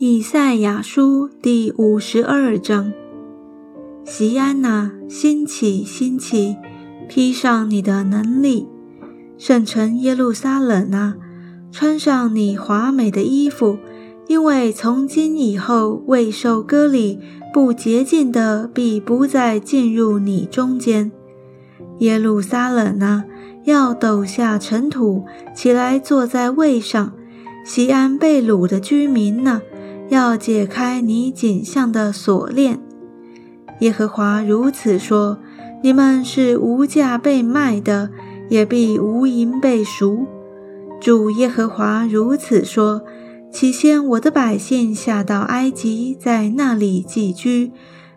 以赛亚书第五十二章：西安哪，兴起，兴起，披上你的能力；圣城耶路撒冷啊，穿上你华美的衣服，因为从今以后，未受割礼、不洁净的，必不再进入你中间。耶路撒冷啊，要抖下尘土，起来坐在位上；西安被掳的居民呢？要解开你颈项的锁链，耶和华如此说：你们是无价被卖的，也必无银被赎。主耶和华如此说：起先我的百姓下到埃及，在那里寄居，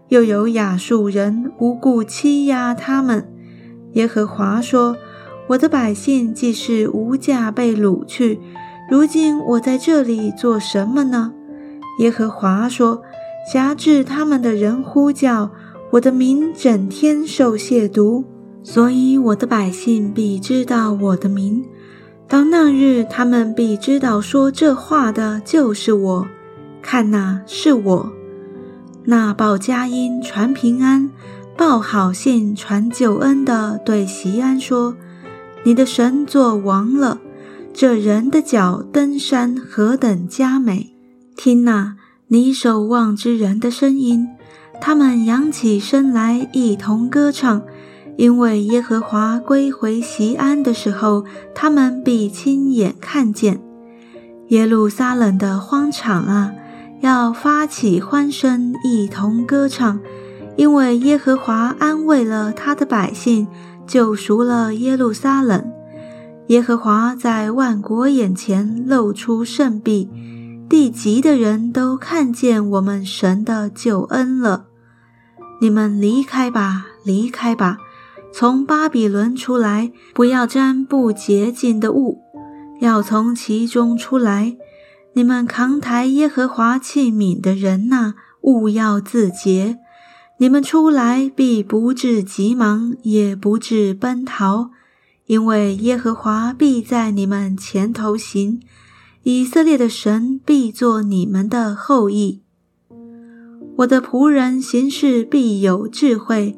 又有亚述人无故欺压他们。耶和华说：我的百姓既是无价被掳去，如今我在这里做什么呢？耶和华说：“辖制他们的人呼叫我的名，整天受亵渎，所以我的百姓必知道我的名。到那日，他们必知道说这话的就是我。看哪，是我。那报佳音、传平安、报好信、传救恩的，对席安说：你的神做王了。这人的脚登山何等佳美！”听那你守望之人的声音，他们扬起身来，一同歌唱。因为耶和华归回西安的时候，他们必亲眼看见耶路撒冷的荒场啊，要发起欢声，一同歌唱。因为耶和华安慰了他的百姓，救赎了耶路撒冷。耶和华在万国眼前露出圣臂。地极的人都看见我们神的救恩了。你们离开吧，离开吧，从巴比伦出来，不要沾不洁净的物，要从其中出来。你们扛抬耶和华器皿的人呐，勿要自洁。你们出来必不至急忙，也不至奔逃，因为耶和华必在你们前头行。以色列的神必作你们的后裔。我的仆人行事必有智慧，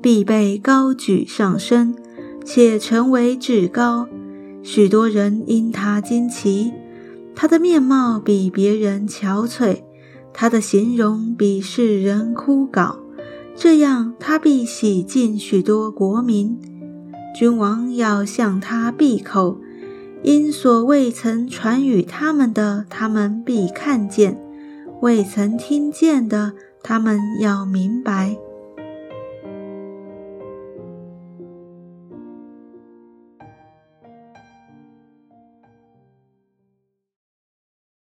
必被高举上升，且成为至高。许多人因他惊奇。他的面貌比别人憔悴，他的形容比世人枯槁。这样，他必洗净许多国民。君王要向他闭口。因所未曾传与他们的，他们必看见；未曾听见的，他们要明白。